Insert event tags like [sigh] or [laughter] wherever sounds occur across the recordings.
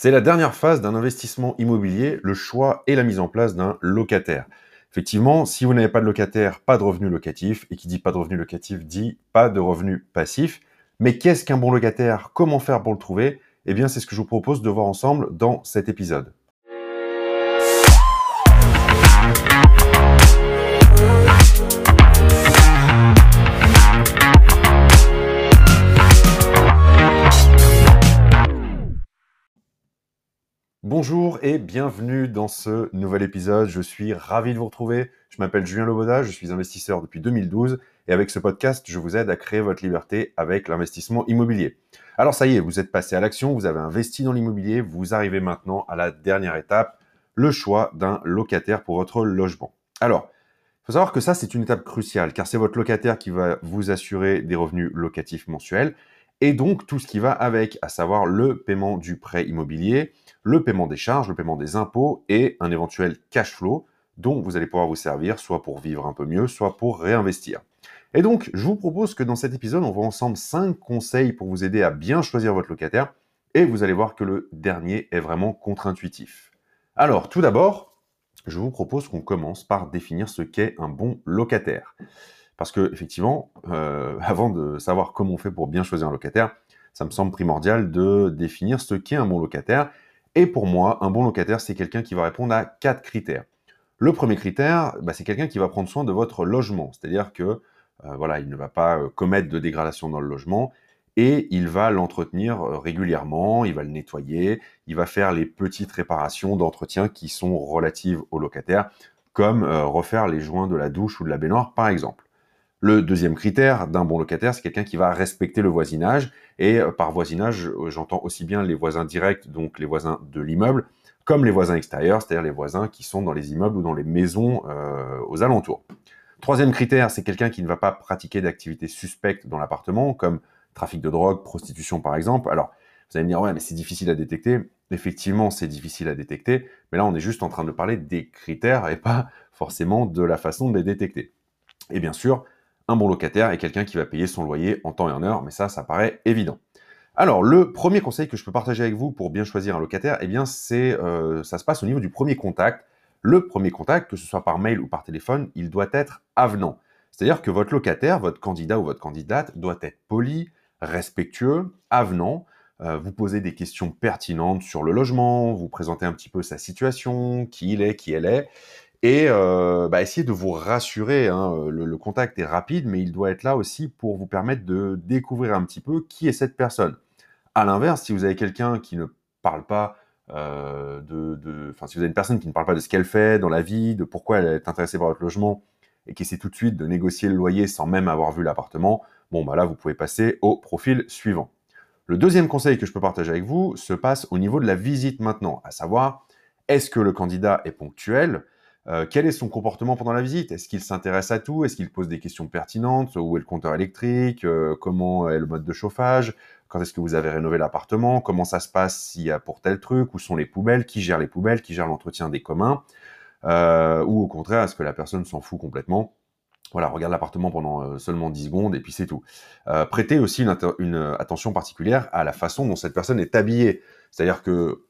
C'est la dernière phase d'un investissement immobilier, le choix et la mise en place d'un locataire. Effectivement, si vous n'avez pas de locataire, pas de revenu locatif, et qui dit pas de revenu locatif dit pas de revenu passif. Mais qu'est-ce qu'un bon locataire? Comment faire pour le trouver? Eh bien, c'est ce que je vous propose de voir ensemble dans cet épisode. Bonjour et bienvenue dans ce nouvel épisode. Je suis ravi de vous retrouver. Je m'appelle Julien Loboda, je suis investisseur depuis 2012 et avec ce podcast, je vous aide à créer votre liberté avec l'investissement immobilier. Alors ça y est, vous êtes passé à l'action, vous avez investi dans l'immobilier, vous arrivez maintenant à la dernière étape, le choix d'un locataire pour votre logement. Alors, il faut savoir que ça, c'est une étape cruciale car c'est votre locataire qui va vous assurer des revenus locatifs mensuels et donc tout ce qui va avec, à savoir le paiement du prêt immobilier, le paiement des charges, le paiement des impôts et un éventuel cash flow dont vous allez pouvoir vous servir soit pour vivre un peu mieux, soit pour réinvestir. Et donc, je vous propose que dans cet épisode, on voit ensemble 5 conseils pour vous aider à bien choisir votre locataire et vous allez voir que le dernier est vraiment contre-intuitif. Alors, tout d'abord, je vous propose qu'on commence par définir ce qu'est un bon locataire. Parce que effectivement, euh, [laughs] avant de savoir comment on fait pour bien choisir un locataire, ça me semble primordial de définir ce qu'est un bon locataire. Et pour moi, un bon locataire, c'est quelqu'un qui va répondre à quatre critères. Le premier critère, bah, c'est quelqu'un qui va prendre soin de votre logement, c'est-à-dire que euh, voilà, il ne va pas euh, commettre de dégradation dans le logement et il va l'entretenir régulièrement, il va le nettoyer, il va faire les petites réparations d'entretien qui sont relatives au locataire, comme refaire les joints de la douche ou de la baignoire par exemple. Le deuxième critère d'un bon locataire, c'est quelqu'un qui va respecter le voisinage. Et euh, par voisinage, euh, j'entends aussi bien les voisins directs, donc les voisins de l'immeuble, comme les voisins extérieurs, c'est-à-dire les voisins qui sont dans les immeubles ou dans les maisons euh, aux alentours. Troisième critère, c'est quelqu'un qui ne va pas pratiquer d'activités suspectes dans l'appartement, comme trafic de drogue, prostitution par exemple. Alors, vous allez me dire, ouais, mais c'est difficile à détecter. Effectivement, c'est difficile à détecter, mais là, on est juste en train de parler des critères et pas forcément de la façon de les détecter. Et bien sûr, un bon locataire est quelqu'un qui va payer son loyer en temps et en heure, mais ça, ça paraît évident. Alors, le premier conseil que je peux partager avec vous pour bien choisir un locataire, eh bien, c'est, euh, ça se passe au niveau du premier contact. Le premier contact, que ce soit par mail ou par téléphone, il doit être avenant. C'est-à-dire que votre locataire, votre candidat ou votre candidate doit être poli, respectueux, avenant. Euh, vous posez des questions pertinentes sur le logement, vous présentez un petit peu sa situation, qui il est, qui elle est, et euh, bah, de vous rassurer. Hein, le, contact est rapide, mais il doit être là aussi pour vous permettre de découvrir un petit peu qui est cette personne. À l'inverse, si vous avez quelqu'un qui ne parle pas euh, de, enfin, si vous avez une personne qui ne parle pas de ce qu'elle fait dans la vie, de pourquoi elle est intéressée par votre logement, et qui essaie tout de suite de négocier le loyer sans même avoir vu l'appartement, bon, bah là, vous pouvez passer au profil suivant. Le deuxième conseil que je peux partager avec vous se passe au niveau de la visite maintenant, à savoir, est-ce que le candidat est ponctuel? Euh, quel est son comportement pendant la visite? Est-ce qu'il s'intéresse à tout? Est-ce qu'il pose des questions pertinentes? Où est le compteur électrique? Euh, Comment est le mode de chauffage? Quand est-ce que vous avez rénové l'appartement? Comment ça se passe s'il y a pour tel truc? Où sont les poubelles? Qui gère les poubelles? Qui gère l'entretien des communs? Euh, Ou au contraire, est-ce que la personne s'en fout complètement? Voilà, regarde l'appartement pendant seulement 10 secondes et puis c'est tout. prêtez aussi une, une, attention particulière à la façon dont cette personne est habillée. C'est-à-dire que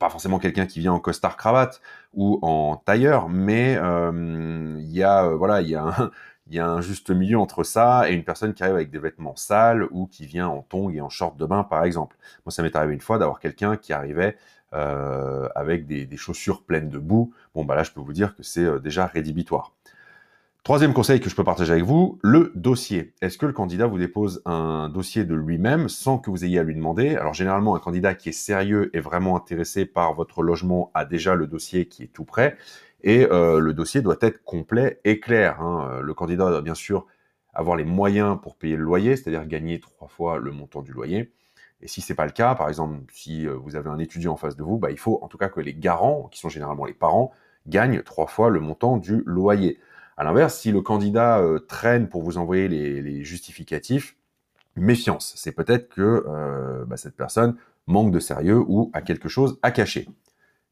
pas forcément quelqu'un qui vient en costard cravate ou en tailleur, mais euh, il y a euh, voilà, [laughs] il y a un, juste milieu entre ça et une personne qui arrive avec des vêtements sales ou qui vient en tongs et en short de bain, par exemple. Moi, ça m'est arrivé une fois d'avoir quelqu'un qui arrivait euh, avec des, des, chaussures pleines de boue. Bon, bah là, je peux vous dire que c'est déjà rédhibitoire. Troisième conseil que je peux partager avec vous, le dossier. Est-ce que le candidat vous dépose un dossier de lui-même sans que vous ayez à lui demander? Alors généralement, un candidat qui est sérieux et vraiment intéressé par votre logement a déjà le dossier qui est tout prêt et euh, le dossier doit être complet et clair. Hein. Le candidat doit bien sûr avoir les moyens pour payer le loyer, c'est-à-dire gagner trois fois le montant du loyer. Et si c'est pas le cas, par exemple, si euh, vous avez un étudiant en face de vous, bah, il faut en tout cas que les garants, qui sont généralement les parents, gagnent trois fois le montant du loyer. À l'inverse, si le candidat euh, traîne pour vous envoyer les, justificatifs, méfiance. C'est peut-être que euh, bah, cette personne manque de sérieux ou a quelque chose à cacher.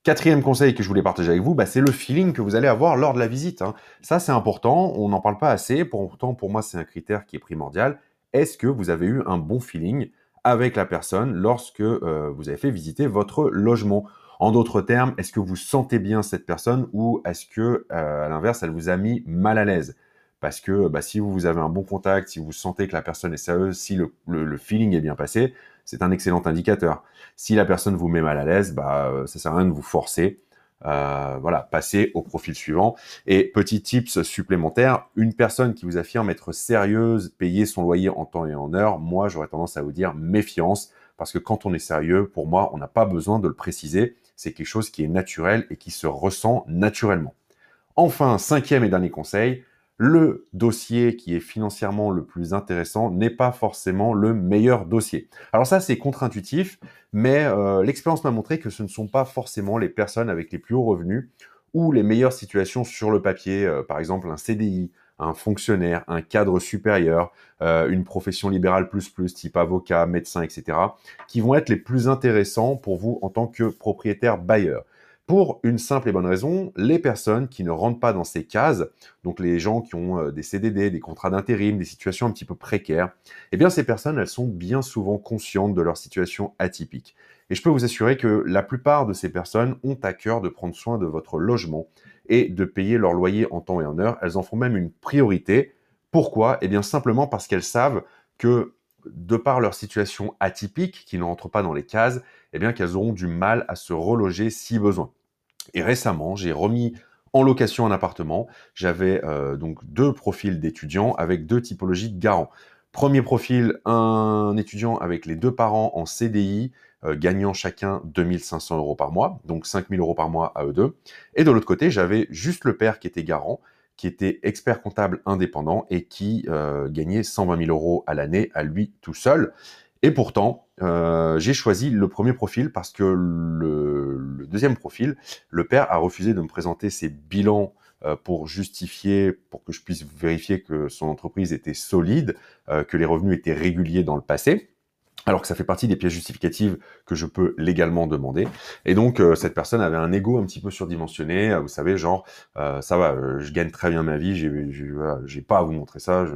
Quatrième conseil que je voulais partager avec vous, bah, c'est le feeling que vous allez avoir lors de la visite. Hein. Ça, c'est important, on n'en parle pas assez, pourtant pour moi c'est un critère qui est primordial. Est-ce que vous avez eu un bon feeling avec la personne lorsque euh, vous avez fait visiter votre logement? En d'autres termes, est-ce que vous sentez bien cette personne ou est-ce que, euh, à l'inverse, elle vous a mis mal à l'aise? Parce que bah, si vous avez un bon contact, si vous sentez que la personne est sérieuse, si le, feeling est bien passé, c'est un excellent indicateur. Si la personne vous met mal à l'aise, bah, euh, ça sert à rien de vous forcer. Euh, voilà, passez au profil suivant. Et petit tips supplémentaire, une personne qui vous affirme être sérieuse, payer son loyer en temps et en heure, moi j'aurais tendance à vous dire méfiance, parce que quand on est sérieux, pour moi, on n'a pas besoin de le préciser c'est quelque chose qui est naturel et qui se ressent naturellement. Enfin, cinquième et dernier conseil, le dossier qui est financièrement le plus intéressant n'est pas forcément le meilleur dossier. Alors ça, c'est contre-intuitif, mais euh, l'expérience m'a montré que ce ne sont pas forcément les personnes avec les plus hauts revenus ou les meilleures situations sur le papier, euh, par exemple un CDI, un fonctionnaire, un cadre supérieur, euh, une profession libérale plus plus, type avocat, médecin, etc., qui vont être les plus intéressants pour vous en tant que propriétaire bailleur. Pour une simple et bonne raison, les personnes qui ne rentrent pas dans ces cases, donc les gens qui ont euh, des CDD, des contrats d'intérim, des situations un petit peu précaires, eh bien ces personnes, elles sont bien souvent conscientes de leur situation atypique. Et je peux vous assurer que la plupart de ces personnes ont à cœur de prendre soin de votre logement et de payer leur loyer en temps et en heure. Elles en font même une priorité. Pourquoi? Eh bien simplement parce qu'elles savent que de par leur situation atypique, qui ne rentre pas dans les cases, eh bien qu'elles auront du mal à se reloger si besoin. Et récemment, j'ai remis en location un appartement. J'avais euh, donc deux profils d'étudiants avec deux typologies de garants. Premier profil, un étudiant avec les deux parents en CDI gagnant chacun 2500 euros par mois, donc 5000 euros par mois à eux deux. Et de l'autre côté, j'avais juste le père qui était garant, qui était expert comptable indépendant et qui euh, gagnait 120 000 euros à l'année à lui tout seul. Et pourtant, euh, j'ai choisi le premier profil parce que le, deuxième profil, le père a refusé de me présenter ses bilans pour justifier, pour que je puisse vérifier que son entreprise était solide, que les revenus étaient réguliers dans le passé alors que ça fait partie des pièces justificatives que je peux légalement demander. Et donc, euh, cette personne avait un ego un petit peu surdimensionné, euh, vous savez, genre, euh, ça va, je gagne très bien ma vie, j'ai pas à vous montrer ça, je,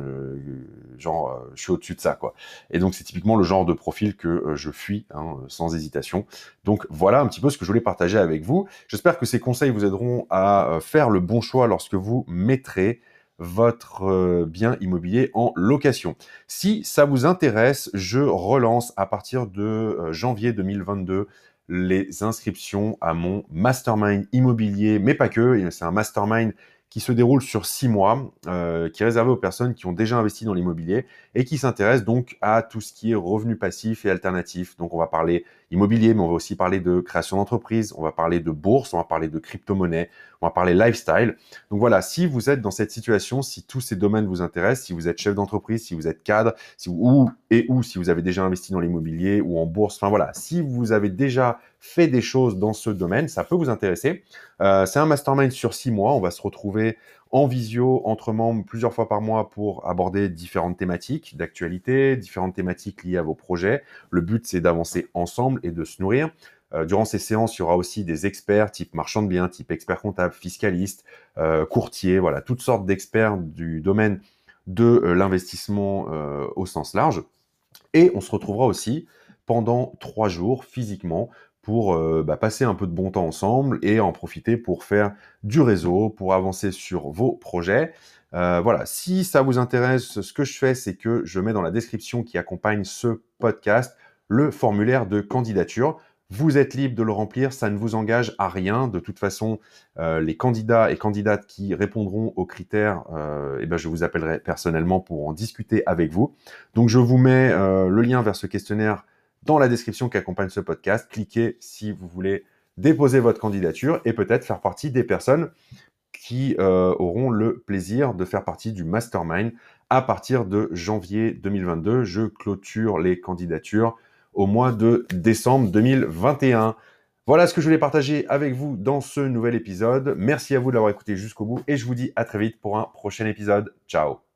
genre, je suis au-dessus de ça, quoi. Et donc, c'est typiquement le genre de profil que je fuis, hein, sans hésitation. Donc, voilà un petit peu ce que je voulais partager avec vous. J'espère que ces conseils vous aideront à faire le bon choix lorsque vous mettrez votre euh, bien immobilier en location. Si ça vous intéresse, je relance à partir de euh, janvier 2022 les inscriptions à mon mastermind immobilier, mais pas que, c'est un mastermind qui se déroule sur six mois, euh, qui est réservé aux personnes qui ont déjà investi dans l'immobilier et qui s'intéressent donc à tout ce qui est revenu passif et alternatif. Donc on va parler immobilier, mais on va aussi parler de création d'entreprise, on va parler de bourse, on va parler de crypto-monnaie, on va parler lifestyle. Donc voilà, si vous êtes dans cette situation, si tous ces domaines vous intéressent, si vous êtes chef d'entreprise, si vous êtes cadre, si vous, ou et ou si vous avez déjà investi dans l'immobilier ou en bourse, enfin voilà, si vous avez déjà fait des choses dans ce domaine, ça peut vous intéresser. Euh, c'est un mastermind sur six mois. On va se retrouver en visio entre membres plusieurs fois par mois pour aborder différentes thématiques d'actualité, différentes thématiques liées à vos projets. Le but, c'est d'avancer ensemble et de se nourrir. Euh, durant ces séances, il y aura aussi des experts type marchand de biens, type expert comptable, fiscaliste, euh, courtier, voilà, toutes sortes d'experts du domaine de l'investissement au sens large. Et on se retrouvera aussi pendant trois jours physiquement pour euh, bah, passer un peu de bon temps ensemble et en profiter pour faire du réseau, pour avancer sur vos projets. Euh, voilà, si ça vous intéresse, ce que je fais, c'est que je mets dans la description qui accompagne ce podcast le formulaire de candidature. Vous êtes libre de le remplir, ça ne vous engage à rien. De toute façon, euh, les candidats et candidates qui répondront aux critères, eh ben, je vous appellerai personnellement pour en discuter avec vous. Donc, je vous mets le lien vers ce questionnaire dans la description qui accompagne ce podcast. Cliquez si vous voulez déposer votre candidature et peut-être faire partie des personnes qui euh, auront le plaisir de faire partie du mastermind à partir de janvier 2022. Je clôture les candidatures au mois de décembre 2021. Voilà ce que je voulais partager avec vous dans ce nouvel épisode. Merci à vous de l'avoir écouté jusqu'au bout et je vous dis à très vite pour un prochain épisode. Ciao